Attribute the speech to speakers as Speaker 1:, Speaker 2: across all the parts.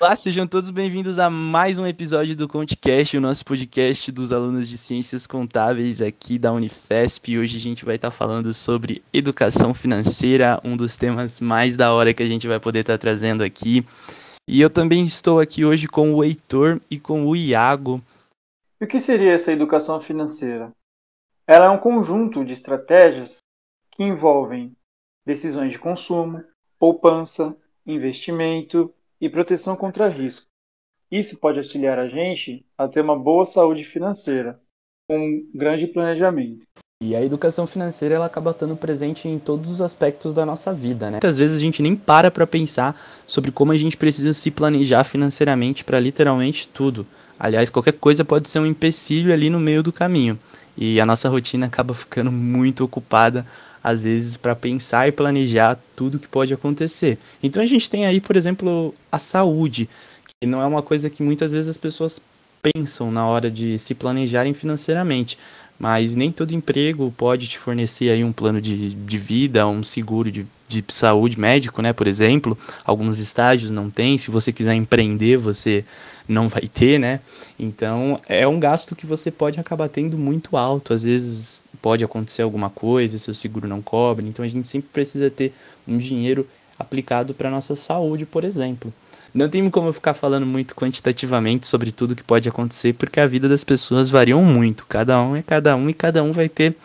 Speaker 1: Olá, sejam todos bem-vindos a mais um episódio do ConteCast, o nosso podcast dos alunos de Ciências Contábeis aqui da Unifesp. Hoje a gente vai estar falando sobre educação financeira, um dos temas mais da hora que a gente vai poder estar trazendo aqui. E eu também estou aqui hoje com o Heitor e com o Iago.
Speaker 2: E o que seria essa educação financeira? Ela é um conjunto de estratégias que envolvem decisões de consumo, poupança, investimento e proteção contra risco. Isso pode auxiliar a gente a ter uma boa saúde financeira, com um grande planejamento.
Speaker 1: E a educação financeira ela acaba estando presente em todos os aspectos da nossa vida, né? Muitas vezes a gente nem para para pensar sobre como a gente precisa se planejar financeiramente para literalmente tudo. Aliás, qualquer coisa pode ser um empecilho ali no meio do caminho. E a nossa rotina acaba ficando muito ocupada às vezes para pensar e planejar tudo que pode acontecer. Então a gente tem aí, por exemplo, a saúde, que não é uma coisa que muitas vezes as pessoas pensam na hora de se planejarem financeiramente. Mas nem todo emprego pode te fornecer aí um plano de, de vida, um seguro de, de saúde médico, né? Por exemplo, alguns estágios não tem. Se você quiser empreender, você não vai ter, né? Então é um gasto que você pode acabar tendo muito alto. Às vezes pode acontecer alguma coisa, seu seguro não cobre. Então a gente sempre precisa ter um dinheiro aplicado para nossa saúde, por exemplo. Não tem como eu ficar falando muito quantitativamente sobre tudo que pode acontecer, porque a vida das pessoas variam muito. Cada um é cada um e cada um vai ter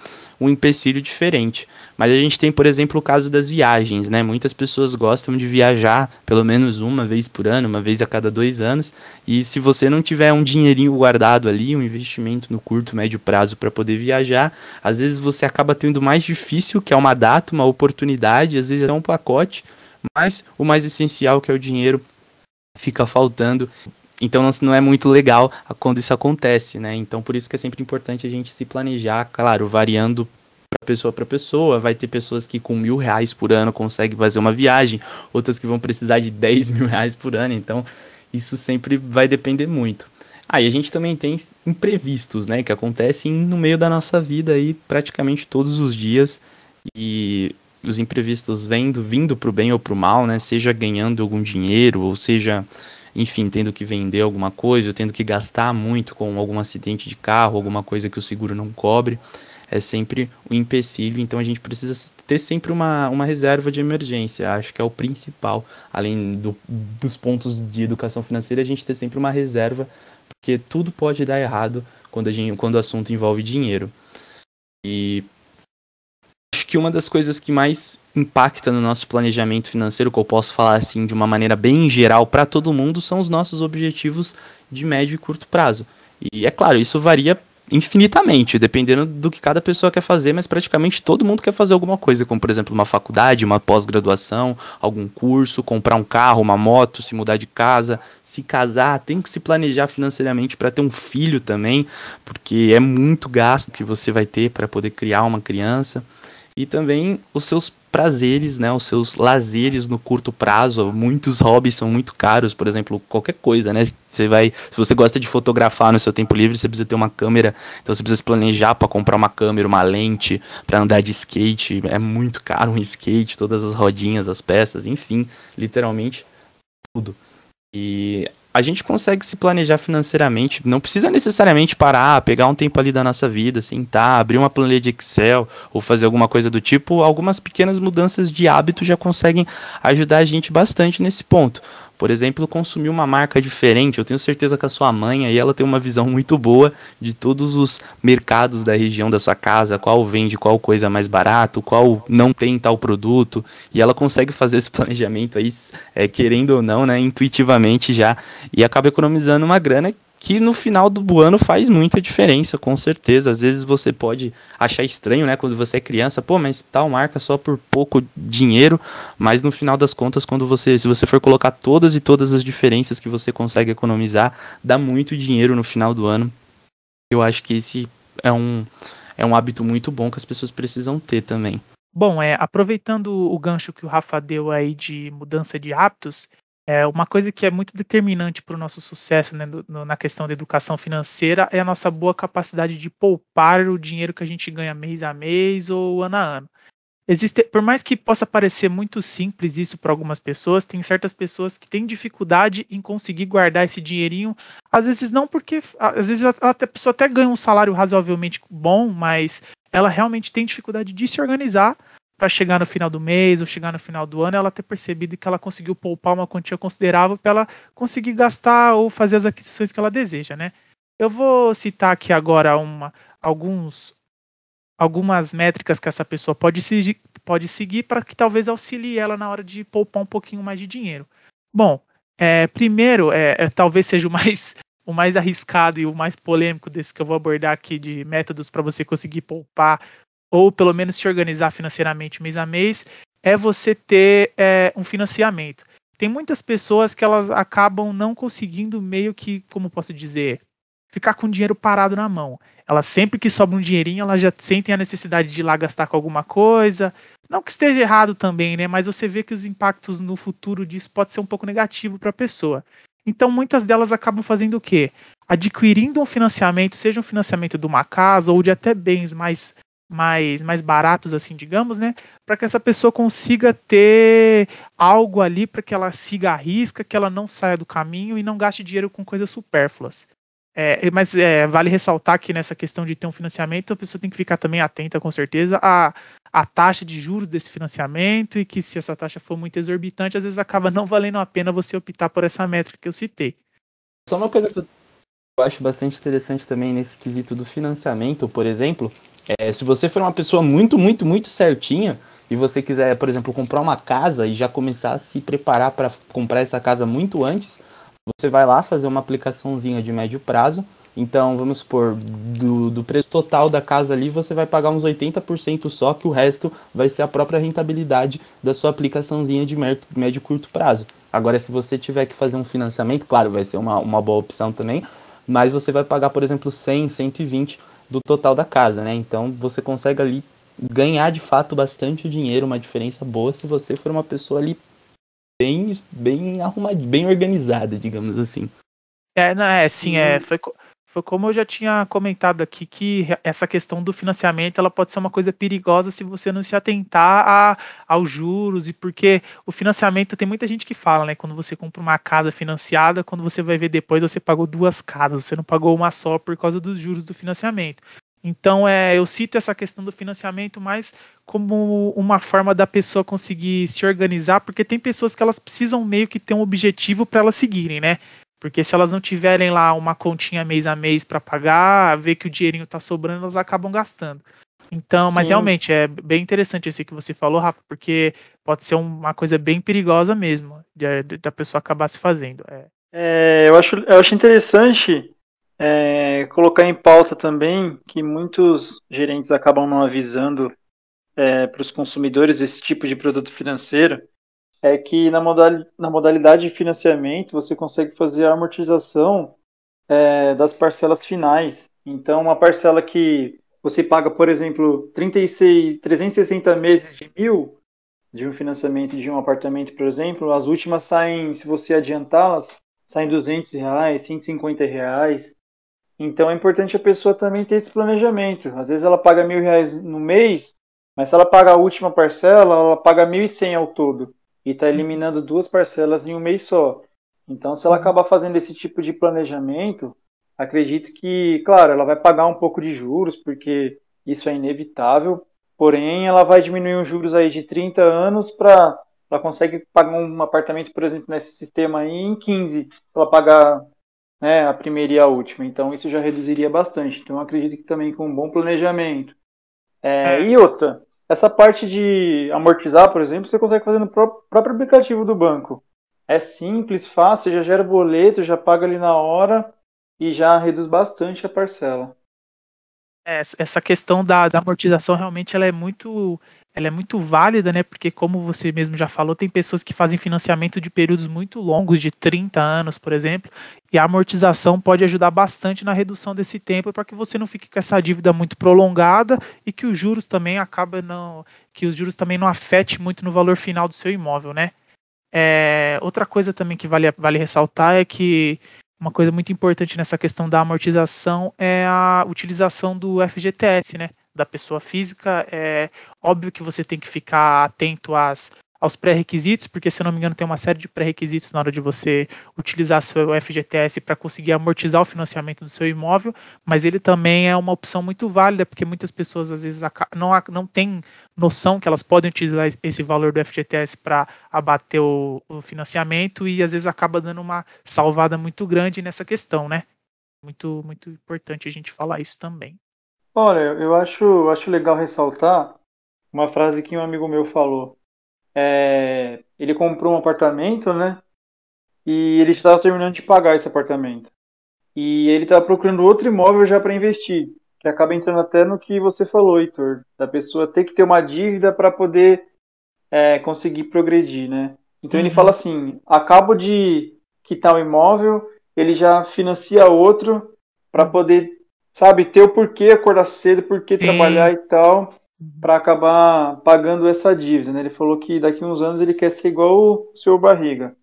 Speaker 1: um empecilho diferente. Mas a gente tem, por exemplo, o caso das viagens, né? Muitas pessoas gostam de viajar pelo menos uma vez por ano, uma vez a cada dois anos. E se você não tiver um dinheirinho guardado ali, um investimento no curto, médio prazo para poder viajar, às vezes você acaba tendo mais difícil, que é uma data, uma oportunidade, às vezes é um pacote, mas o mais essencial, que é o dinheiro, fica faltando. Então não é muito legal quando isso acontece, né? Então por isso que é sempre importante a gente se planejar, claro, variando para pessoa para pessoa. Vai ter pessoas que com mil reais por ano conseguem fazer uma viagem, outras que vão precisar de 10 mil reais por ano. Então isso sempre vai depender muito. Aí ah, a gente também tem imprevistos, né? Que acontecem no meio da nossa vida aí praticamente todos os dias. E os imprevistos vendo, vindo para o bem ou para o mal, né? Seja ganhando algum dinheiro, ou seja enfim, tendo que vender alguma coisa, ou tendo que gastar muito com algum acidente de carro, alguma coisa que o seguro não cobre, é sempre um empecilho. Então a gente precisa ter sempre uma, uma reserva de emergência. Acho que é o principal, além do, dos pontos de educação financeira, a gente ter sempre uma reserva, porque tudo pode dar errado quando, a gente, quando o assunto envolve dinheiro. E que uma das coisas que mais impacta no nosso planejamento financeiro, que eu posso falar assim de uma maneira bem geral para todo mundo, são os nossos objetivos de médio e curto prazo. E é claro, isso varia infinitamente, dependendo do que cada pessoa quer fazer, mas praticamente todo mundo quer fazer alguma coisa, como por exemplo uma faculdade, uma pós-graduação, algum curso, comprar um carro, uma moto, se mudar de casa, se casar, tem que se planejar financeiramente para ter um filho também, porque é muito gasto que você vai ter para poder criar uma criança e também os seus prazeres, né, os seus lazeres no curto prazo. Muitos hobbies são muito caros, por exemplo, qualquer coisa, né? Você vai, se você gosta de fotografar no seu tempo livre, você precisa ter uma câmera, então você precisa se planejar para comprar uma câmera, uma lente, para andar de skate, é muito caro um skate, todas as rodinhas, as peças, enfim, literalmente tudo. E a gente consegue se planejar financeiramente. Não precisa necessariamente parar, pegar um tempo ali da nossa vida, sentar, abrir uma planilha de Excel ou fazer alguma coisa do tipo. Algumas pequenas mudanças de hábito já conseguem ajudar a gente bastante nesse ponto. Por exemplo, consumir uma marca diferente. Eu tenho certeza que a sua mãe aí ela tem uma visão muito boa de todos os mercados da região da sua casa, qual vende qual coisa mais barato, qual não tem tal produto, e ela consegue fazer esse planejamento aí, é, querendo ou não, né, intuitivamente já, e acaba economizando uma grana que no final do ano faz muita diferença, com certeza. Às vezes você pode achar estranho, né, quando você é criança, pô, mas tal marca só por pouco dinheiro, mas no final das contas, quando você, se você for colocar todas e todas as diferenças que você consegue economizar, dá muito dinheiro no final do ano. Eu acho que esse é um é um hábito muito bom que as pessoas precisam ter também.
Speaker 3: Bom, é, aproveitando o gancho que o Rafa deu aí de mudança de hábitos, é, uma coisa que é muito determinante para o nosso sucesso né, no, na questão da educação financeira é a nossa boa capacidade de poupar o dinheiro que a gente ganha mês a mês ou ano a ano. existe, por mais que possa parecer muito simples isso para algumas pessoas, tem certas pessoas que têm dificuldade em conseguir guardar esse dinheirinho. Às vezes não porque, às vezes a, a pessoa até ganha um salário razoavelmente bom, mas ela realmente tem dificuldade de se organizar para chegar no final do mês ou chegar no final do ano, ela ter percebido que ela conseguiu poupar uma quantia considerável para ela conseguir gastar ou fazer as aquisições que ela deseja, né? Eu vou citar aqui agora uma, alguns algumas métricas que essa pessoa pode, se, pode seguir para que talvez auxilie ela na hora de poupar um pouquinho mais de dinheiro. Bom, é, primeiro, é, é, talvez seja o mais, o mais arriscado e o mais polêmico desse que eu vou abordar aqui de métodos para você conseguir poupar ou pelo menos se organizar financeiramente mês a mês, é você ter é, um financiamento. Tem muitas pessoas que elas acabam não conseguindo meio que, como posso dizer, ficar com o dinheiro parado na mão. Elas sempre que sobra um dinheirinho, elas já sentem a necessidade de ir lá gastar com alguma coisa. Não que esteja errado também, né? Mas você vê que os impactos no futuro disso pode ser um pouco negativo para a pessoa. Então muitas delas acabam fazendo o quê? Adquirindo um financiamento, seja um financiamento de uma casa ou de até bens mais mais, mais baratos, assim, digamos, né? Para que essa pessoa consiga ter algo ali para que ela siga a risca, que ela não saia do caminho e não gaste dinheiro com coisas supérfluas. É, mas é, vale ressaltar que nessa questão de ter um financiamento, a pessoa tem que ficar também atenta, com certeza, à, à taxa de juros desse financiamento e que se essa taxa for muito exorbitante, às vezes acaba não valendo a pena você optar por essa métrica que eu citei.
Speaker 1: Só uma coisa que eu acho bastante interessante também nesse quesito do financiamento, por exemplo, é, se você for uma pessoa muito, muito, muito certinha e você quiser, por exemplo, comprar uma casa e já começar a se preparar para comprar essa casa muito antes, você vai lá fazer uma aplicaçãozinha de médio prazo. Então, vamos supor, do, do preço total da casa ali, você vai pagar uns 80% só, que o resto vai ser a própria rentabilidade da sua aplicaçãozinha de médio, médio curto prazo. Agora, se você tiver que fazer um financiamento, claro, vai ser uma, uma boa opção também, mas você vai pagar, por exemplo, 100, 120 do total da casa, né? Então, você consegue ali ganhar de fato bastante dinheiro, uma diferença boa se você for uma pessoa ali bem, bem arrumada, bem organizada, digamos assim.
Speaker 3: É, não, é, sim, é, foi, foi como eu já tinha comentado aqui, que essa questão do financiamento, ela pode ser uma coisa perigosa se você não se atentar a, aos juros, e porque o financiamento, tem muita gente que fala, né, quando você compra uma casa financiada, quando você vai ver depois, você pagou duas casas, você não pagou uma só por causa dos juros do financiamento. Então, é, eu cito essa questão do financiamento mais como uma forma da pessoa conseguir se organizar, porque tem pessoas que elas precisam meio que ter um objetivo para elas seguirem, né? Porque se elas não tiverem lá uma continha mês a mês para pagar, ver que o dinheirinho tá sobrando, elas acabam gastando. Então, Sim. mas realmente é bem interessante esse que você falou, Rafa, porque pode ser uma coisa bem perigosa mesmo, da pessoa acabar se fazendo. É.
Speaker 2: É, eu, acho, eu acho interessante é, colocar em pauta também que muitos gerentes acabam não avisando é, para os consumidores esse tipo de produto financeiro, é que na, modal, na modalidade de financiamento você consegue fazer a amortização é, das parcelas finais. Então, uma parcela que você paga, por exemplo, 36, 360 meses de mil de um financiamento de um apartamento, por exemplo, as últimas saem, se você adiantá-las, saem 200 reais, 150 reais. Então é importante a pessoa também ter esse planejamento. Às vezes ela paga mil reais no mês, mas se ela paga a última parcela, ela paga mil e cem ao todo. E está eliminando duas parcelas em um mês só. Então, se ela uhum. acabar fazendo esse tipo de planejamento, acredito que, claro, ela vai pagar um pouco de juros, porque isso é inevitável. Porém, ela vai diminuir os juros aí de 30 anos para ela consegue pagar um apartamento, por exemplo, nesse sistema aí em 15, se ela pagar né, a primeira e a última. Então isso já reduziria bastante. Então acredito que também com um bom planejamento. É, é. E outra, essa parte de amortizar, por exemplo, você consegue fazer no próprio aplicativo do banco. É simples, fácil, já gera boleto, já paga ali na hora e já reduz bastante a parcela.
Speaker 3: É, essa questão da, da amortização realmente ela é muito ela é muito válida, né? Porque, como você mesmo já falou, tem pessoas que fazem financiamento de períodos muito longos, de 30 anos, por exemplo, e a amortização pode ajudar bastante na redução desse tempo para que você não fique com essa dívida muito prolongada e que os juros também acaba não. que os juros também não afete muito no valor final do seu imóvel, né? É, outra coisa também que vale, vale ressaltar é que uma coisa muito importante nessa questão da amortização é a utilização do FGTS, né? Da pessoa física. É óbvio que você tem que ficar atento às aos pré-requisitos, porque se não me engano tem uma série de pré-requisitos na hora de você utilizar seu FGTS para conseguir amortizar o financiamento do seu imóvel, mas ele também é uma opção muito válida, porque muitas pessoas às vezes não, não têm noção que elas podem utilizar esse valor do FGTS para abater o, o, financiamento e às vezes acaba dando uma salvada muito grande nessa questão, né? Muito, muito importante a gente falar isso também.
Speaker 2: Olha, eu acho, acho legal ressaltar uma frase que um amigo meu falou é, ele comprou um apartamento, né? E ele estava terminando de pagar esse apartamento. E ele estava procurando outro imóvel já para investir, que acaba entrando até no que você falou, Heitor, da pessoa ter que ter uma dívida para poder é, conseguir progredir, né? Então uhum. ele fala assim: acabo de quitar o imóvel, ele já financia outro para uhum. poder, sabe, ter o porquê acordar cedo, porquê Sim. trabalhar e tal para acabar pagando essa dívida. Né? Ele falou que daqui a uns anos ele quer ser igual o seu Barriga.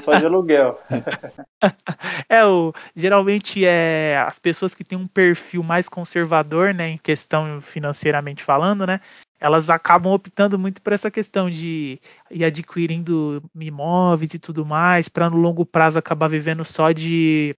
Speaker 2: Só de aluguel.
Speaker 3: é, o, geralmente é as pessoas que têm um perfil mais conservador, né, em questão financeiramente falando, né, elas acabam optando muito por essa questão de ir adquirindo imóveis e tudo mais, para no longo prazo acabar vivendo só de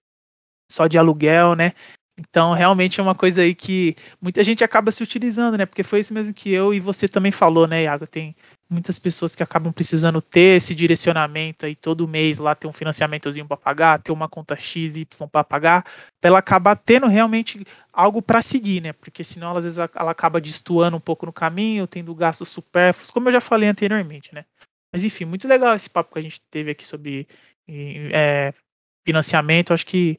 Speaker 3: só de aluguel, né? Então, realmente é uma coisa aí que muita gente acaba se utilizando, né? Porque foi isso mesmo que eu e você também falou, né, Iago? Tem muitas pessoas que acabam precisando ter esse direcionamento aí todo mês lá ter um financiamentozinho para pagar, ter uma conta X y para pagar, para ela acabar tendo realmente algo para seguir, né? Porque senão às vezes ela acaba destoando um pouco no caminho, tendo gastos supérfluos, como eu já falei anteriormente, né? Mas enfim, muito legal esse papo que a gente teve aqui sobre é, financiamento. Acho que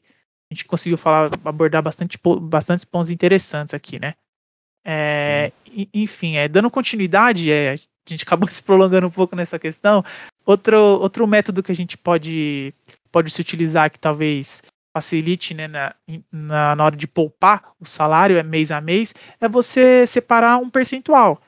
Speaker 3: a gente conseguiu falar, abordar bastante, bastante pontos interessantes aqui, né? É, enfim, é, dando continuidade, é, a gente acabou se prolongando um pouco nessa questão. Outro, outro método que a gente pode, pode se utilizar que talvez facilite né, na, na, na hora de poupar o salário é mês a mês, é você separar um percentual.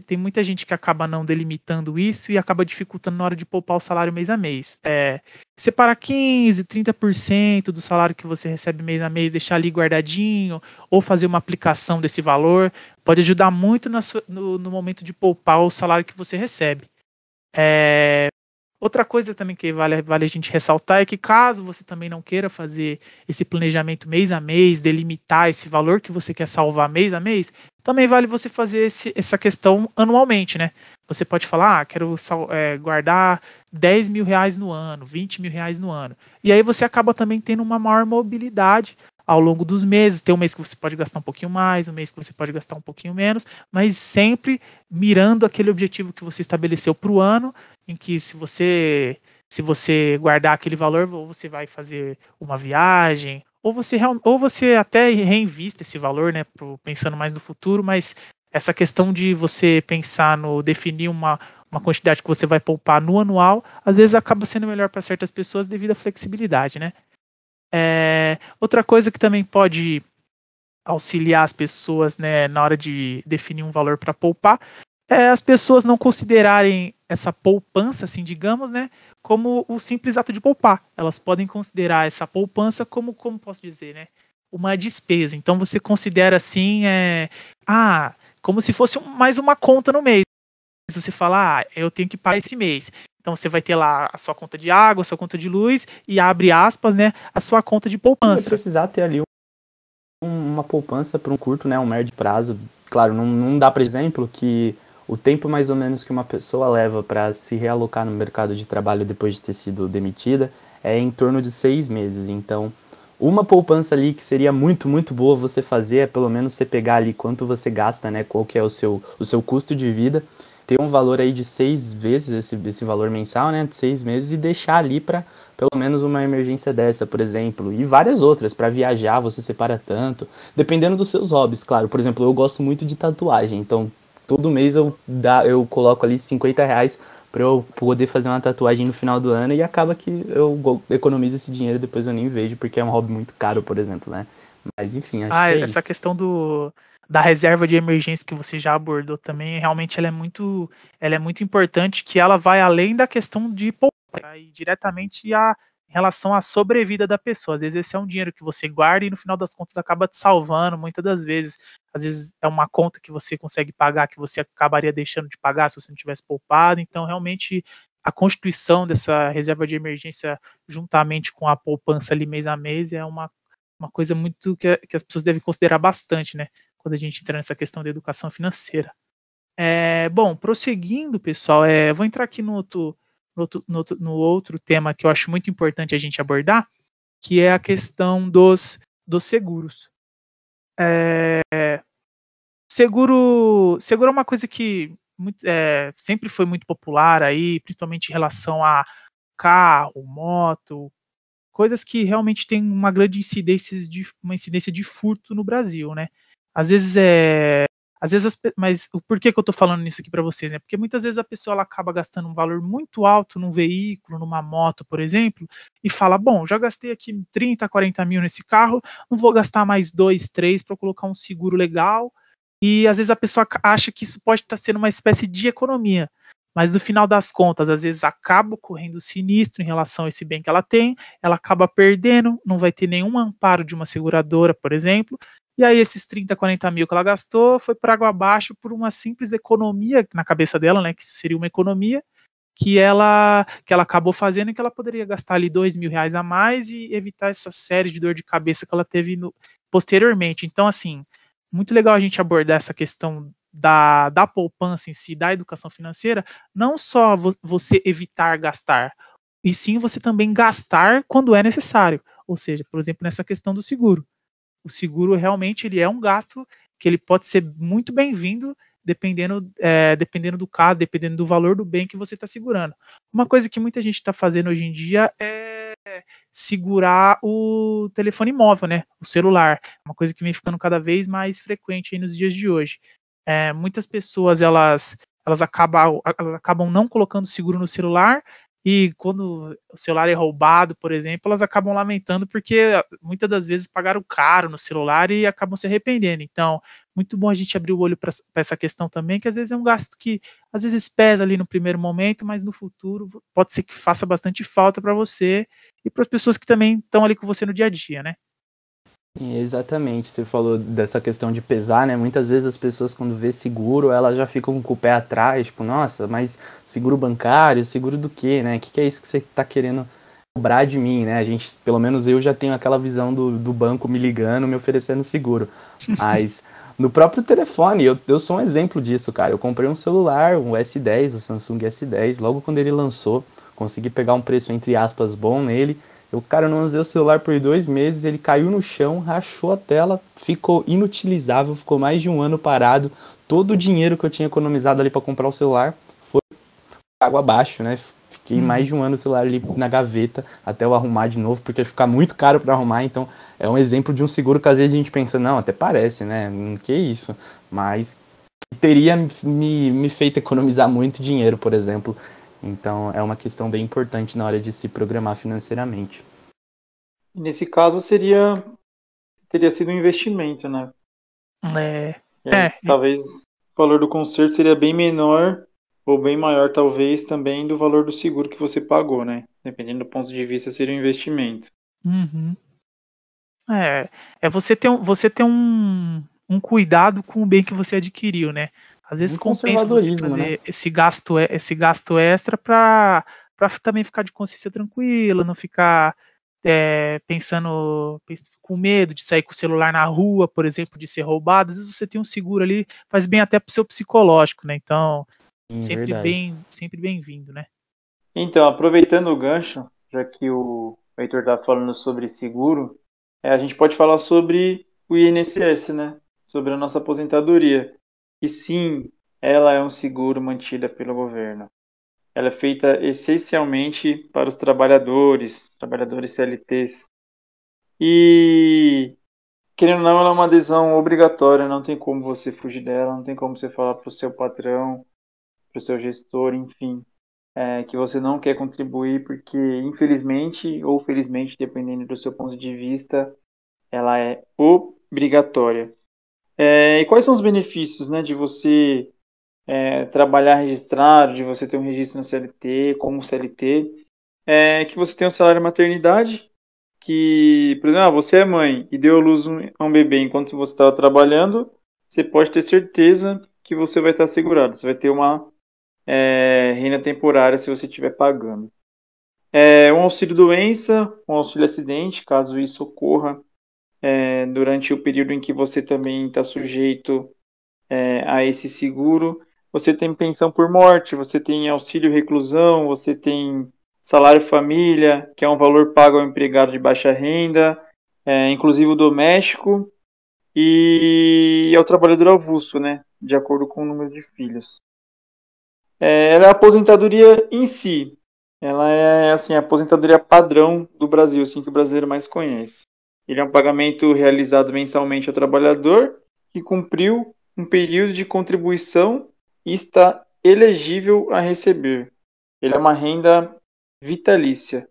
Speaker 3: Tem muita gente que acaba não delimitando isso e acaba dificultando na hora de poupar o salário mês a mês. É, separar 15, 30% do salário que você recebe mês a mês, deixar ali guardadinho, ou fazer uma aplicação desse valor, pode ajudar muito sua, no, no, momento de poupar o salário que você recebe. É, Outra coisa também que vale, vale a gente ressaltar é que caso você também não queira fazer esse planejamento mês a mês, delimitar esse valor que você quer salvar mês a mês, também vale você fazer esse, essa questão anualmente, né? Você pode falar, ah, quero é, guardar 10 mil reais no ano, 20 mil reais no ano. E aí você acaba também tendo uma maior mobilidade ao longo dos meses. Tem um mês que você pode gastar um pouquinho mais, um mês que você pode gastar um pouquinho menos, mas sempre mirando aquele objetivo que você estabeleceu para o ano em que se você se você guardar aquele valor, ou você vai fazer uma viagem, ou você ou você até reinvista esse valor, né, pro, pensando mais no futuro, mas essa questão de você pensar no definir uma, uma quantidade que você vai poupar no anual, às vezes acaba sendo melhor para certas pessoas devido à flexibilidade, né? É, outra coisa que também pode auxiliar as pessoas né, na hora de definir um valor para poupar é as pessoas não considerarem essa poupança, assim, digamos, né, como o simples ato de poupar. Elas podem considerar essa poupança como, como posso dizer, né, uma despesa. Então você considera assim, é, ah, como se fosse mais uma conta no mês. Você fala, ah, eu tenho que pagar esse mês. Então você vai ter lá a sua conta de água, a sua conta de luz e abre aspas, né, a sua conta de poupança. Vai
Speaker 1: precisar ter ali um, uma poupança para um curto, né, um médio prazo. Claro, não, não dá, por exemplo, que o tempo mais ou menos que uma pessoa leva para se realocar no mercado de trabalho depois de ter sido demitida é em torno de seis meses. Então, uma poupança ali que seria muito, muito boa você fazer é pelo menos você pegar ali quanto você gasta, né? Qual que é o seu, o seu custo de vida, ter um valor aí de seis vezes esse, esse valor mensal, né? De seis meses e deixar ali para pelo menos uma emergência dessa, por exemplo, e várias outras. Para viajar, você separa tanto, dependendo dos seus hobbies, claro. Por exemplo, eu gosto muito de tatuagem, então todo mês eu, dá, eu coloco ali 50 reais para eu poder fazer uma tatuagem no final do ano e acaba que eu economizo esse dinheiro e depois eu nem vejo, porque é um hobby muito caro, por exemplo, né? Mas enfim, acho
Speaker 3: ah,
Speaker 1: que
Speaker 3: é essa
Speaker 1: isso.
Speaker 3: questão do da reserva de emergência que você já abordou também, realmente ela é muito, ela é muito importante, que ela vai além da questão de poupar e diretamente a em relação à sobrevida da pessoa. Às vezes esse é um dinheiro que você guarda e no final das contas acaba te salvando, muitas das vezes. Às vezes é uma conta que você consegue pagar que você acabaria deixando de pagar se você não tivesse poupado. Então, realmente, a constituição dessa reserva de emergência juntamente com a poupança ali mês a mês é uma, uma coisa muito que, que as pessoas devem considerar bastante, né? Quando a gente entra nessa questão da educação financeira. É, bom, prosseguindo, pessoal, é, vou entrar aqui no outro, no outro, no, outro, no, outro, tema que eu acho muito importante a gente abordar, que é a questão dos, dos seguros. É, seguro, seguro é uma coisa que muito, é, sempre foi muito popular aí, principalmente em relação a carro, moto, coisas que realmente têm uma grande incidência de uma incidência de furto no Brasil, né? Às vezes é às vezes, as, mas o porquê que eu tô falando isso aqui para vocês, né? Porque muitas vezes a pessoa ela acaba gastando um valor muito alto num veículo, numa moto, por exemplo, e fala: bom, já gastei aqui 30, 40 mil nesse carro, não vou gastar mais dois, três para colocar um seguro legal. E às vezes a pessoa acha que isso pode estar tá sendo uma espécie de economia. Mas no final das contas, às vezes acaba ocorrendo sinistro em relação a esse bem que ela tem, ela acaba perdendo, não vai ter nenhum amparo de uma seguradora, por exemplo, e aí esses 30, 40 mil que ela gastou foi para água abaixo por uma simples economia na cabeça dela, né? Que seria uma economia que ela que ela acabou fazendo e que ela poderia gastar ali dois mil reais a mais e evitar essa série de dor de cabeça que ela teve no, posteriormente. Então, assim, muito legal a gente abordar essa questão da, da poupança em si, da educação financeira, não só vo, você evitar gastar, e sim você também gastar quando é necessário. Ou seja, por exemplo, nessa questão do seguro o seguro realmente ele é um gasto que ele pode ser muito bem-vindo dependendo, é, dependendo do caso, dependendo do valor do bem que você está segurando. Uma coisa que muita gente está fazendo hoje em dia é segurar o telefone móvel, né? O celular. Uma coisa que vem ficando cada vez mais frequente nos dias de hoje. É, muitas pessoas elas elas acabam, elas acabam não colocando seguro no celular e quando o celular é roubado, por exemplo, elas acabam lamentando porque ah, muitas das vezes pagaram caro no celular e acabam se arrependendo. Então, muito bom a gente abrir o olho para essa questão também, que às vezes é um gasto que às vezes pesa ali no primeiro momento, mas no futuro pode ser que faça bastante falta para você e para as pessoas que também estão ali com você no dia a dia, né?
Speaker 1: Exatamente, você falou dessa questão de pesar, né? Muitas vezes as pessoas quando vê seguro, elas já ficam com o pé atrás, tipo, nossa, mas seguro bancário, seguro do quê, né? O que, que é isso que você está querendo cobrar de mim, né? A gente, pelo menos eu já tenho aquela visão do, do banco me ligando, me oferecendo seguro. Mas no próprio telefone, eu, eu sou um exemplo disso, cara. Eu comprei um celular, um S10, o Samsung S10, logo quando ele lançou, consegui pegar um preço entre aspas bom nele o cara não usei o celular por dois meses, ele caiu no chão, rachou a tela, ficou inutilizável, ficou mais de um ano parado. Todo o dinheiro que eu tinha economizado ali para comprar o celular foi água abaixo, né? Fiquei hum. mais de um ano o celular ali na gaveta até eu arrumar de novo, porque ia ficar muito caro para arrumar. Então é um exemplo de um seguro que às vezes a gente pensa, não, até parece, né? Hum, que isso? Mas teria me, me feito economizar muito dinheiro, por exemplo, então é uma questão bem importante na hora de se programar financeiramente.
Speaker 2: Nesse caso seria teria sido um investimento, né?
Speaker 3: É.
Speaker 2: Aí, é. Talvez o valor do conserto seria bem menor ou bem maior, talvez, também do valor do seguro que você pagou, né? Dependendo do ponto de vista, seria um investimento.
Speaker 3: Uhum. É, é você ter, você ter um, um cuidado com o bem que você adquiriu, né? Às vezes um compensa você fazer né? esse, gasto, esse gasto extra para também ficar de consciência tranquila, não ficar é, pensando com medo de sair com o celular na rua, por exemplo, de ser roubado. Às vezes você tem um seguro ali, faz bem até pro seu psicológico, né? Então, Sim, sempre verdade. bem, sempre bem-vindo, né?
Speaker 2: Então, aproveitando o gancho, já que o Heitor está falando sobre seguro, é, a gente pode falar sobre o INSS, né? Sobre a nossa aposentadoria. E sim, ela é um seguro mantida pelo governo. Ela é feita essencialmente para os trabalhadores, trabalhadores CLTs. E, querendo ou não, ela é uma adesão obrigatória, não tem como você fugir dela, não tem como você falar para o seu patrão, para o seu gestor, enfim, é, que você não quer contribuir, porque infelizmente ou felizmente, dependendo do seu ponto de vista, ela é obrigatória. É, e quais são os benefícios né, de você é, trabalhar registrado, de você ter um registro no CLT, como CLT? é que você tem um salário maternidade, que, por exemplo, ah, você é mãe e deu à luz a um bebê enquanto você estava trabalhando, você pode ter certeza que você vai estar segurado. Você vai ter uma é, renda temporária se você estiver pagando. É, um auxílio doença, um auxílio acidente, caso isso ocorra é, durante o período em que você também está sujeito é, a esse seguro. Você tem pensão por morte, você tem auxílio reclusão, você tem salário família, que é um valor pago ao empregado de baixa renda, é, inclusive o doméstico, e ao trabalhador avulso, né, de acordo com o número de filhos. É, ela é a aposentadoria em si, ela é assim a aposentadoria padrão do Brasil, assim que o brasileiro mais conhece. Ele é um pagamento realizado mensalmente ao trabalhador que cumpriu um período de contribuição e está elegível a receber. Ele é uma renda vitalícia,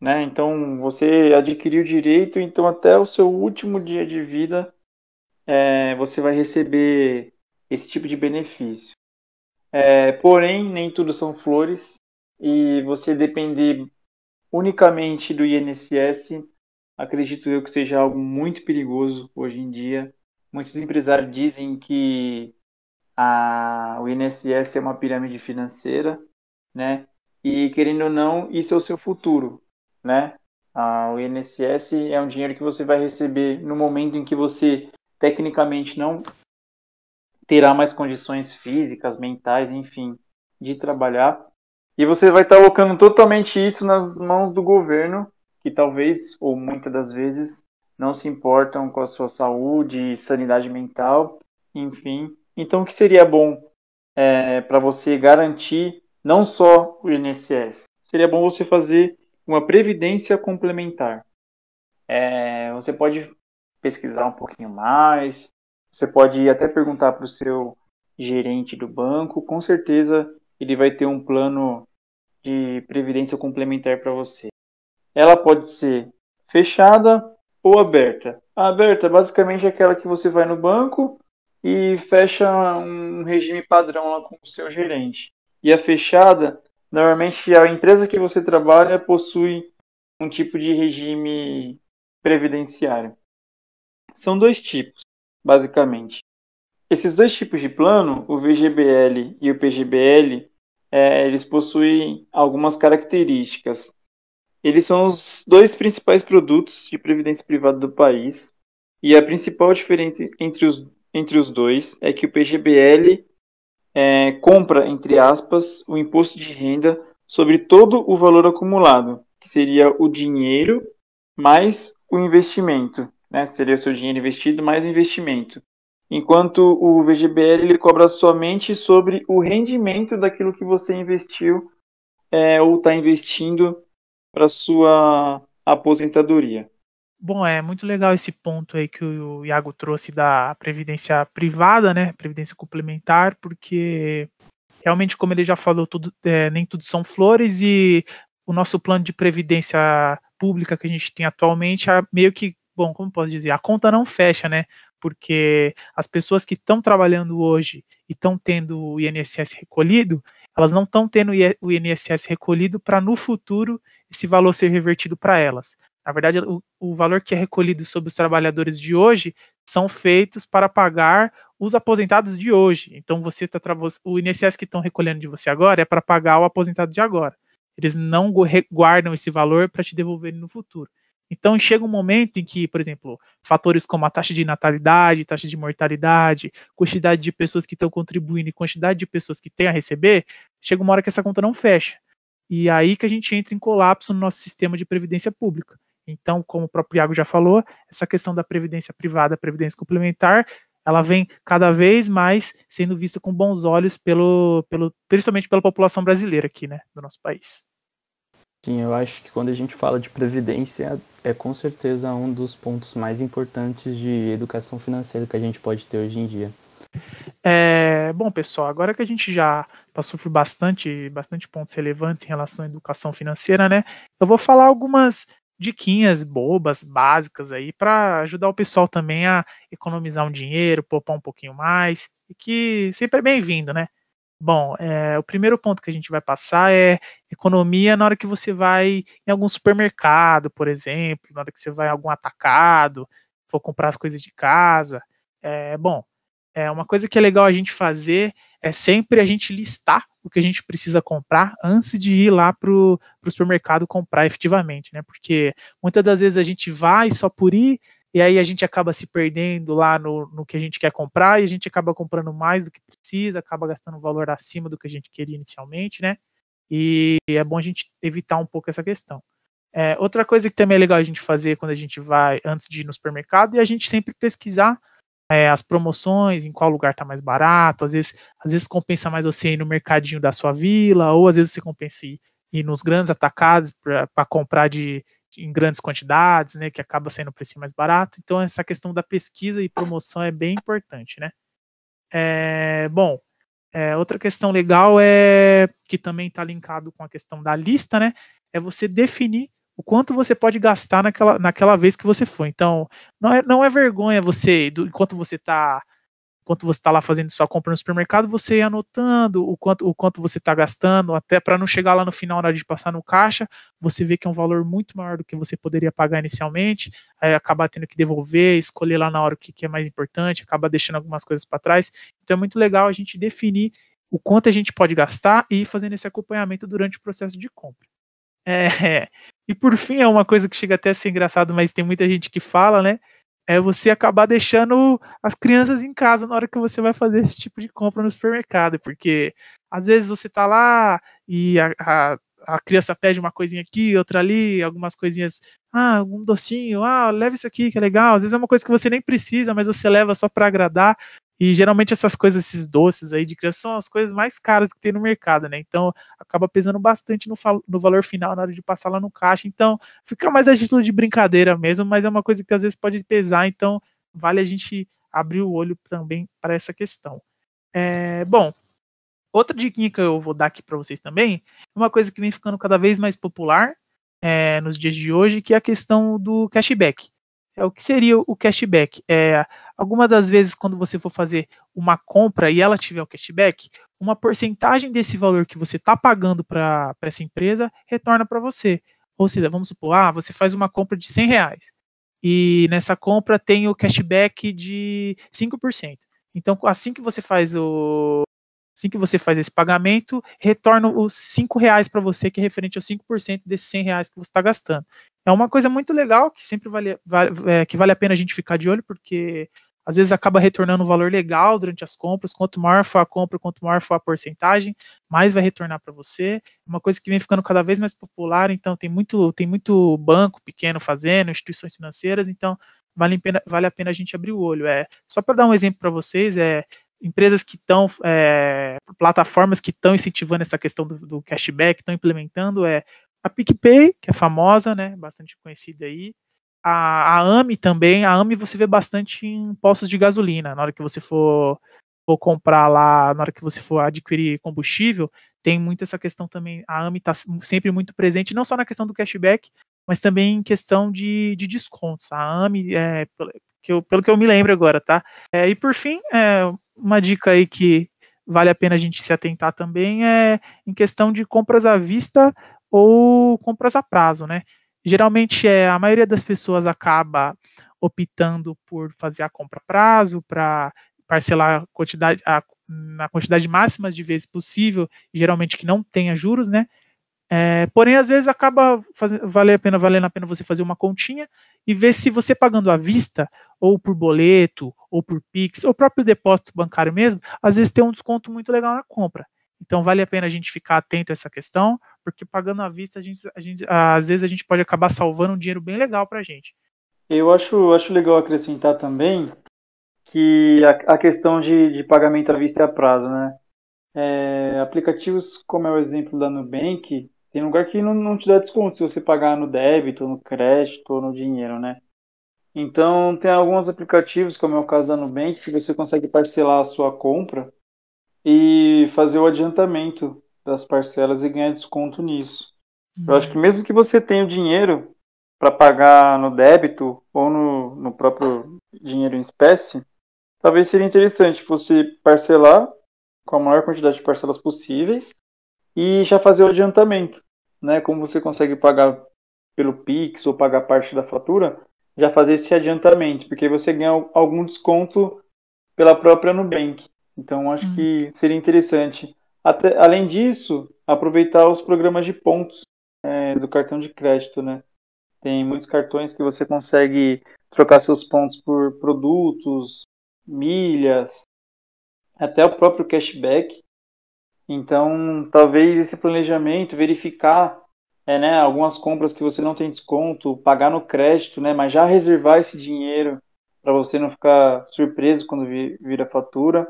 Speaker 2: né? Então você adquiriu o direito, então até o seu último dia de vida é, você vai receber esse tipo de benefício. É, porém, nem tudo são flores e você depender unicamente do INSS, acredito eu que seja algo muito perigoso hoje em dia. Muitos empresários dizem que a, o INSS é uma pirâmide financeira, né? E querendo ou não, isso é o seu futuro, né? o INSS é um dinheiro que você vai receber no momento em que você tecnicamente não terá mais condições físicas, mentais, enfim, de trabalhar e você vai estar colocando totalmente isso nas mãos do governo, que talvez, ou muitas das vezes, não se importam com a sua saúde, sanidade mental, enfim. Então, o que seria bom é, para você garantir não só o INSS? Seria bom você fazer uma previdência complementar. É, você pode pesquisar um pouquinho mais, você pode até perguntar para o seu gerente do banco, com certeza ele vai ter um plano de previdência complementar para você. Ela pode ser fechada ou aberta. A aberta basicamente é aquela que você vai no banco e fecha um regime padrão lá com o seu gerente. E a fechada, normalmente a empresa que você trabalha possui um tipo de regime previdenciário. São dois tipos, basicamente. Esses dois tipos de plano, o VGBL e o PGBL, é, eles possuem algumas características. Eles são os dois principais produtos de previdência privada do país. E a principal diferença entre os, entre os dois é que o PGBL é, compra, entre aspas, o imposto de renda sobre todo o valor acumulado, que seria o dinheiro mais o investimento. Né? Seria o seu dinheiro investido mais o investimento enquanto o VGBL ele cobra somente sobre o rendimento daquilo que você investiu é, ou está investindo para sua aposentadoria.
Speaker 3: Bom, é muito legal esse ponto aí que o Iago trouxe da previdência privada, né, previdência complementar, porque realmente, como ele já falou, tudo, é, nem tudo são flores e o nosso plano de previdência pública que a gente tem atualmente é meio que, bom, como posso dizer, a conta não fecha, né? porque as pessoas que estão trabalhando hoje e estão tendo o INSS recolhido, elas não estão tendo o INSS recolhido para no futuro esse valor ser revertido para elas. Na verdade, o, o, valor que é recolhido sobre os trabalhadores de hoje são feitos para pagar os aposentados de hoje. Então, você tá o INSS que estão recolhendo de você agora é para pagar o aposentado de agora. Eles não guardam esse valor para te devolver no futuro. Então chega um momento em que, por exemplo, fatores como a taxa de natalidade, taxa de mortalidade, quantidade de pessoas que estão contribuindo e quantidade de pessoas que têm a receber, chega uma hora que essa conta não fecha. E aí que a gente entra em colapso no nosso sistema de previdência pública. Então, como o próprio Iago já falou, essa questão da previdência privada, previdência complementar, ela vem cada vez mais sendo vista com bons olhos pelo, pelo principalmente pela população brasileira aqui, né, do nosso país.
Speaker 1: Sim, eu acho que quando a gente fala de previdência, é com certeza um dos pontos mais importantes de educação financeira que a gente pode ter hoje em dia.
Speaker 3: É, bom, pessoal, agora que a gente já passou por bastante, bastante pontos relevantes em relação à educação financeira, né? Eu vou falar algumas diquinhas bobas, básicas aí, para ajudar o pessoal também a economizar um dinheiro, poupar um pouquinho mais, e que sempre é bem-vindo, né? Bom, é, o primeiro ponto que a gente vai passar é economia na hora que você vai em algum supermercado, por exemplo, na hora que você vai em algum atacado, for comprar as coisas de casa. É, bom, é uma coisa que é legal a gente fazer é sempre a gente listar o que a gente precisa comprar antes de ir lá para o supermercado comprar efetivamente, né? Porque muitas das vezes a gente vai só por ir e aí a gente acaba se perdendo lá no, no que a gente quer comprar e a gente acaba comprando mais do que precisa, acaba gastando um valor acima do que a gente queria inicialmente, né? E é bom a gente evitar um pouco essa questão. É, outra coisa que também é legal a gente fazer quando a gente vai, antes de ir no supermercado, é a gente sempre pesquisar é, as promoções, em qual lugar está mais barato, às vezes, às vezes compensa mais você ir no mercadinho da sua vila, ou às vezes você compensa ir, ir nos grandes atacados para comprar de, em grandes quantidades, né, que acaba sendo o preço mais barato. Então essa questão da pesquisa e promoção é bem importante, né? É, bom, é, outra questão legal é que também está linkado com a questão da lista, né? É você definir o quanto você pode gastar naquela, naquela vez que você for. Então, não é, não é vergonha você, do, enquanto você está enquanto você está lá fazendo sua compra no supermercado, você ir anotando o quanto, o quanto você está gastando, até para não chegar lá no final, na hora de passar no caixa, você vê que é um valor muito maior do que você poderia pagar inicialmente, aí acabar tendo que devolver, escolher lá na hora o que, que é mais importante, acaba deixando algumas coisas para trás. Então é muito legal a gente definir o quanto a gente pode gastar e ir fazendo esse acompanhamento durante o processo de compra. É, e por fim, é uma coisa que chega até a ser engraçado, mas tem muita gente que fala, né? é você acabar deixando as crianças em casa na hora que você vai fazer esse tipo de compra no supermercado, porque às vezes você tá lá e a, a, a criança pede uma coisinha aqui, outra ali, algumas coisinhas, ah, um docinho, ah, leva isso aqui que é legal. Às vezes é uma coisa que você nem precisa, mas você leva só para agradar. E geralmente essas coisas, esses doces aí de criança, são as coisas mais caras que tem no mercado, né? Então acaba pesando bastante no, no valor final na hora de passar lá no caixa. Então fica mais a de brincadeira mesmo, mas é uma coisa que às vezes pode pesar, então vale a gente abrir o olho também para essa questão. É, bom, outra dica que eu vou dar aqui para vocês também é uma coisa que vem ficando cada vez mais popular é, nos dias de hoje, que é a questão do cashback. É o que seria o cashback? É, algumas das vezes, quando você for fazer uma compra e ela tiver o cashback, uma porcentagem desse valor que você está pagando para essa empresa retorna para você. Ou seja, vamos supor, ah, você faz uma compra de 100 reais e nessa compra tem o cashback de 5%. Então, assim que você faz o, assim que você faz esse pagamento, retorna os 5 reais para você, que é referente aos 5% desses 100 reais que você está gastando. É uma coisa muito legal, que sempre vale, vale é, que vale a pena a gente ficar de olho, porque às vezes acaba retornando um valor legal durante as compras. Quanto maior for a compra, quanto maior for a porcentagem, mais vai retornar para você. Uma coisa que vem ficando cada vez mais popular, então tem muito, tem muito banco pequeno fazendo, instituições financeiras, então vale a pena, vale a, pena a gente abrir o olho. É, só para dar um exemplo para vocês, é, empresas que estão, é, plataformas que estão incentivando essa questão do, do cashback, estão implementando, é a PicPay, que é famosa, né, bastante conhecida aí, a, a AMI também, a AMI você vê bastante em postos de gasolina, na hora que você for, for comprar lá, na hora que você for adquirir combustível, tem muito essa questão também, a AMI está sempre muito presente, não só na questão do cashback, mas também em questão de, de descontos. A AMI, é, que eu, pelo que eu me lembro agora, tá? É, e por fim, é, uma dica aí que vale a pena a gente se atentar também é em questão de compras à vista ou compras a prazo, né? Geralmente é a maioria das pessoas acaba optando por fazer a compra a prazo para parcelar a quantidade, a, na quantidade máxima de vezes possível, geralmente que não tenha juros, né? É, porém, às vezes acaba fazendo, vale a pena, valendo a pena você fazer uma continha e ver se você pagando à vista, ou por boleto, ou por Pix, ou próprio depósito bancário mesmo, às vezes tem um desconto muito legal na compra. Então vale a pena a gente ficar atento a essa questão, porque pagando à vista, a gente, a gente, às vezes a gente pode acabar salvando um dinheiro bem legal para a gente.
Speaker 2: Eu acho, acho legal acrescentar também que a, a questão de, de pagamento à vista e a prazo, né? É, aplicativos como é o exemplo da Nubank, tem lugar que não, não te dá desconto se você pagar no débito, no crédito ou no dinheiro, né? Então, tem alguns aplicativos, como é o caso da Nubank, que você consegue parcelar a sua compra e fazer o adiantamento das parcelas e ganhar desconto nisso. Uhum. Eu acho que mesmo que você tenha o dinheiro para pagar no débito ou no, no próprio dinheiro em espécie, talvez seria interessante você parcelar com a maior quantidade de parcelas possíveis e já fazer o adiantamento, né? Como você consegue pagar pelo Pix ou pagar parte da fatura, já fazer esse adiantamento, porque você ganha algum desconto pela própria Nubank. Então acho hum. que seria interessante. Até, além disso, aproveitar os programas de pontos é, do cartão de crédito, né? Tem muitos cartões que você consegue trocar seus pontos por produtos, milhas, até o próprio cashback. Então, talvez esse planejamento, verificar é, né, algumas compras que você não tem desconto, pagar no crédito, né, mas já reservar esse dinheiro para você não ficar surpreso quando vir, vir a fatura.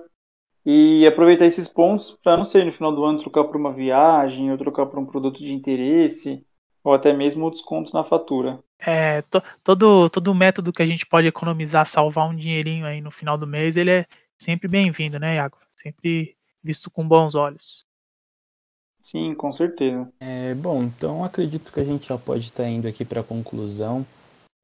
Speaker 2: E aproveitar esses pontos para, não sei, no final do ano trocar por uma viagem ou trocar por um produto de interesse ou até mesmo o desconto na fatura.
Speaker 3: É, to, todo, todo método que a gente pode economizar, salvar um dinheirinho aí no final do mês, ele é sempre bem-vindo, né, Iago? Sempre visto com bons olhos.
Speaker 2: Sim, com certeza.
Speaker 1: É, bom, então acredito que a gente já pode estar indo aqui para a conclusão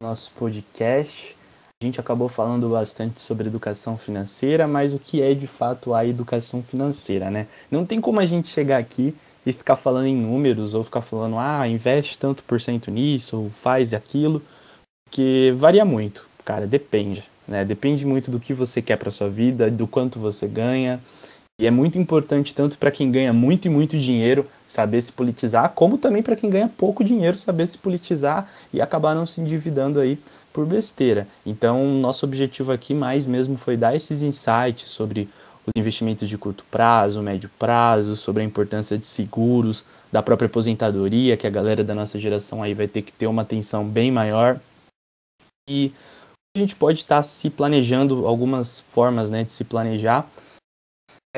Speaker 1: do nosso podcast. A gente acabou falando bastante sobre educação financeira, mas o que é de fato a educação financeira, né? Não tem como a gente chegar aqui e ficar falando em números ou ficar falando, ah, investe tanto por cento nisso ou faz aquilo, porque varia muito, cara, depende, né? Depende muito do que você quer para sua vida, do quanto você ganha. E é muito importante tanto para quem ganha muito e muito dinheiro saber se politizar, como também para quem ganha pouco dinheiro saber se politizar e acabar não se endividando aí por besteira. Então, nosso objetivo aqui mais mesmo foi dar esses insights sobre os investimentos de curto prazo, médio prazo, sobre a importância de seguros, da própria aposentadoria, que a galera da nossa geração aí vai ter que ter uma atenção bem maior. E a gente pode estar se planejando algumas formas né, de se planejar.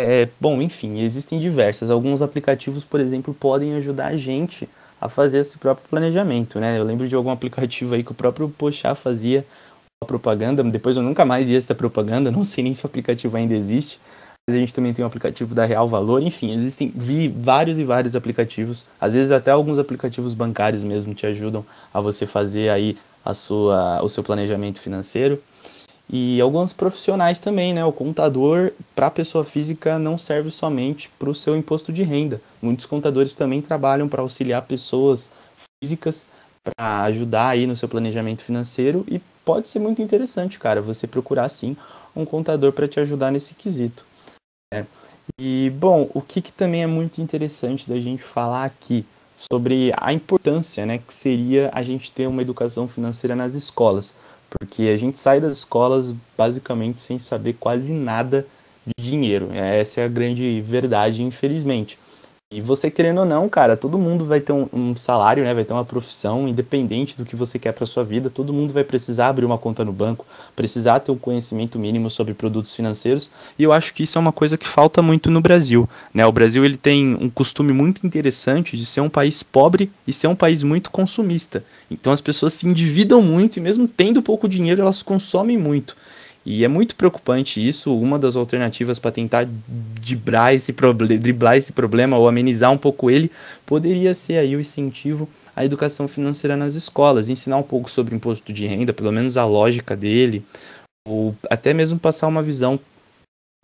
Speaker 1: É, bom, enfim, existem diversas. Alguns aplicativos, por exemplo, podem ajudar a gente a fazer esse próprio planejamento, né? Eu lembro de algum aplicativo aí que o próprio Pochá fazia propaganda, depois eu nunca mais ia essa propaganda, não sei nem se o aplicativo ainda existe, a gente também tem um aplicativo da Real Valor, enfim, existem vários e vários aplicativos, às vezes até alguns aplicativos bancários mesmo te ajudam a você fazer aí a sua, o seu planejamento financeiro. E alguns profissionais também, né? O contador para a pessoa física não serve somente para o seu imposto de renda. Muitos contadores também trabalham para auxiliar pessoas físicas para ajudar aí no seu planejamento financeiro e pode ser muito interessante, cara, você procurar sim um contador para te ajudar nesse quesito. É. E, bom, o que, que também é muito interessante da gente falar aqui sobre a importância né, que seria a gente ter uma educação financeira nas escolas. Porque a gente sai das escolas basicamente sem saber quase nada de dinheiro. Essa é a grande verdade, infelizmente. E você querendo ou não, cara, todo mundo vai ter um, um, salário, né? Vai ter uma profissão, independente do que você quer para sua vida. Todo mundo vai precisar abrir uma conta no banco, precisar ter um conhecimento mínimo sobre produtos financeiros. E eu acho que isso é uma coisa que falta muito no Brasil, né? O Brasil ele tem um costume muito interessante de ser um país pobre e ser um país muito consumista. Então as pessoas se endividam muito e mesmo tendo pouco dinheiro, elas consomem muito. E é muito preocupante isso. Uma das alternativas para tentar driblar esse, driblar esse problema ou amenizar um pouco ele poderia ser aí o incentivo à educação financeira nas escolas, ensinar um pouco sobre imposto de renda, pelo menos a lógica dele, ou até mesmo passar uma visão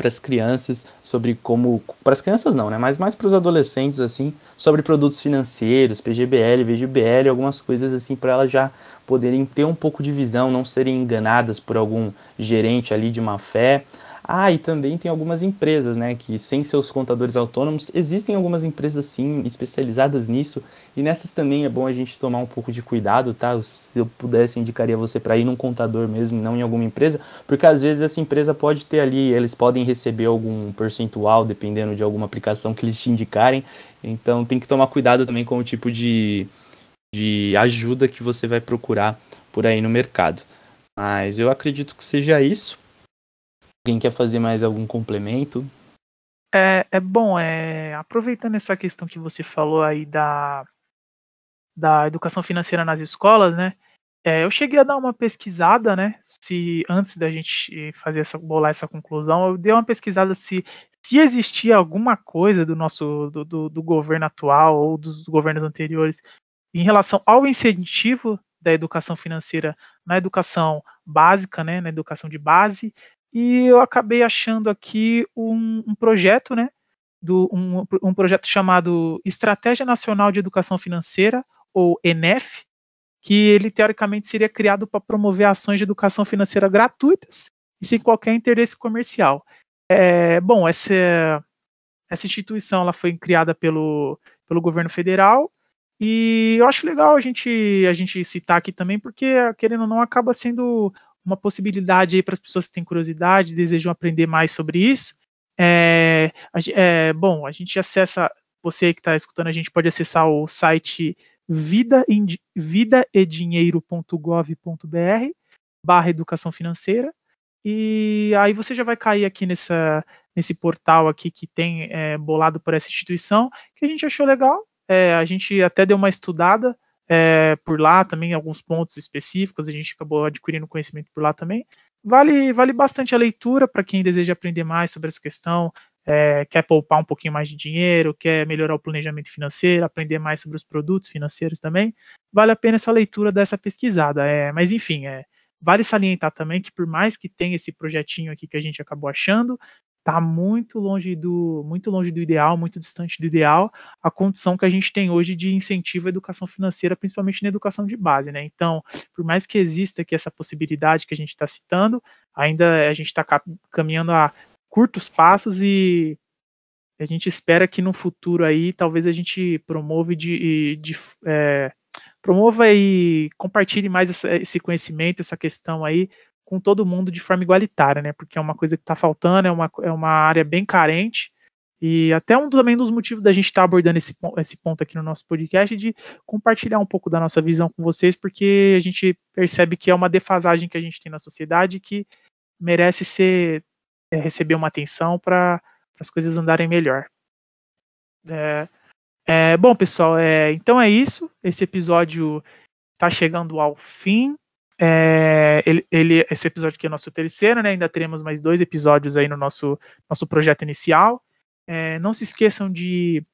Speaker 1: para as crianças sobre como para as crianças não, né, mas mais para os adolescentes assim, sobre produtos financeiros, PGBL, VGBL, algumas coisas assim para elas já poderem ter um pouco de visão, não serem enganadas por algum gerente ali de má fé. Ah, e também tem algumas empresas, né, que sem seus contadores autônomos, existem algumas empresas sim especializadas nisso, e nessas também é bom a gente tomar um pouco de cuidado, tá? Se eu pudesse, indicaria você para ir num contador mesmo, não em alguma empresa, porque às vezes essa empresa pode ter ali, eles podem receber algum percentual dependendo de alguma aplicação que eles te indicarem, então tem que tomar cuidado também com o tipo de, de ajuda que você vai procurar por aí no mercado. Mas eu acredito que seja isso. Alguém quer fazer mais algum complemento?
Speaker 3: É, é bom, é, aproveitando essa questão que você falou aí da, da educação financeira nas escolas, né? É, eu cheguei a dar uma pesquisada, né? Se antes da gente fazer essa bolar essa conclusão, eu dei uma pesquisada se se existia alguma coisa do nosso do, do, do governo atual ou dos governos anteriores em relação ao incentivo da educação financeira na educação básica, né, na educação de base, e eu acabei achando aqui um, um projeto, né, do um, um projeto chamado Estratégia Nacional de Educação Financeira, ou ENEF, que ele teoricamente seria criado para promover ações de educação financeira gratuitas e sem qualquer interesse comercial. É, bom, essa, essa instituição ela foi criada pelo, pelo governo federal e eu acho legal a gente, a gente citar aqui também, porque, querendo ou não, acaba sendo uma possibilidade para as pessoas que têm curiosidade, desejam aprender mais sobre isso. É, é, bom, a gente acessa, você que está escutando, a gente pode acessar o site vidaedinheiro.gov.br barra educação financeira e aí você já vai cair aqui nessa, nesse portal aqui que tem é, bolado por essa instituição, que a gente achou legal, é, a gente até deu uma estudada é, por lá também, alguns pontos específicos, a gente acabou adquirindo conhecimento por lá também. Vale, vale bastante a leitura para quem deseja aprender mais sobre essa questão, é, quer poupar um pouquinho mais de dinheiro, quer melhorar o planejamento financeiro, aprender mais sobre os produtos financeiros também. Vale a pena essa leitura dessa pesquisada. É, mas enfim, é, vale salientar também que por mais que tenha esse projetinho aqui que a gente acabou achando, está muito longe do muito longe do ideal, muito distante do ideal, a condição que a gente tem hoje de incentivo à educação financeira, principalmente na educação de base, né? Então, por mais que exista aqui essa possibilidade que a gente está citando, ainda a gente está caminhando a curtos passos e a gente espera que no futuro aí talvez a gente promova de, de é, promova e compartilhe mais essa, esse conhecimento, essa questão aí com todo mundo de forma igualitária, né? Porque é uma coisa que está faltando, é uma, é uma área bem carente. E até um também dos motivos da gente estar tá abordando esse, esse ponto aqui no nosso podcast de compartilhar um pouco da nossa visão com vocês, porque a gente percebe que é uma defasagem que a gente tem na sociedade que merece ser é, receber uma atenção para as coisas andarem melhor. É, é, bom, pessoal, é, então é isso. Esse episódio está chegando ao fim. É, ele, ele, esse episódio aqui é o nosso terceiro, né? Ainda teremos mais dois episódios aí no nosso, nosso projeto inicial. É, não se esqueçam de,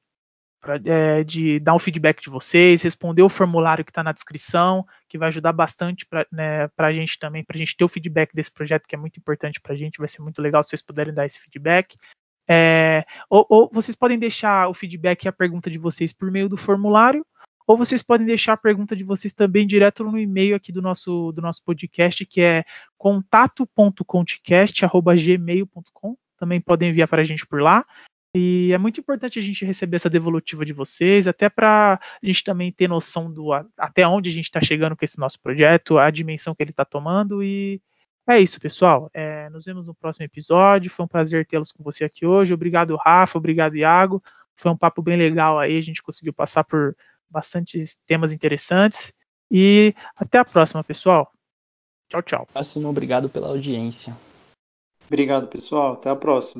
Speaker 3: é, de dar um feedback de vocês, responder o formulário que está na descrição, que vai ajudar bastante para né, a gente também, para a gente ter o feedback desse projeto, que é muito importante para a gente. Vai ser muito legal se vocês puderem dar esse feedback. É, ou, ou vocês podem deixar o feedback e a pergunta de vocês por meio do formulário, ou vocês podem deixar a pergunta de vocês também direto no e-mail aqui do nosso, do nosso podcast, que é contato.conticast.gmail.com. Também podem enviar para a gente por lá. E é muito importante a gente receber essa devolutiva de vocês, até para a gente também ter noção do até onde a gente está chegando com esse nosso projeto, a dimensão que ele está tomando. E é isso, pessoal. É, nos vemos no próximo episódio. Foi um prazer tê-los com você aqui hoje. Obrigado, Rafa. Obrigado, Iago. Foi um papo bem legal aí. A gente conseguiu passar por bastantes temas interessantes. E até a próxima, pessoal. Tchau, tchau.
Speaker 1: Próximo, obrigado pela audiência.
Speaker 2: Obrigado, pessoal. Até a próxima.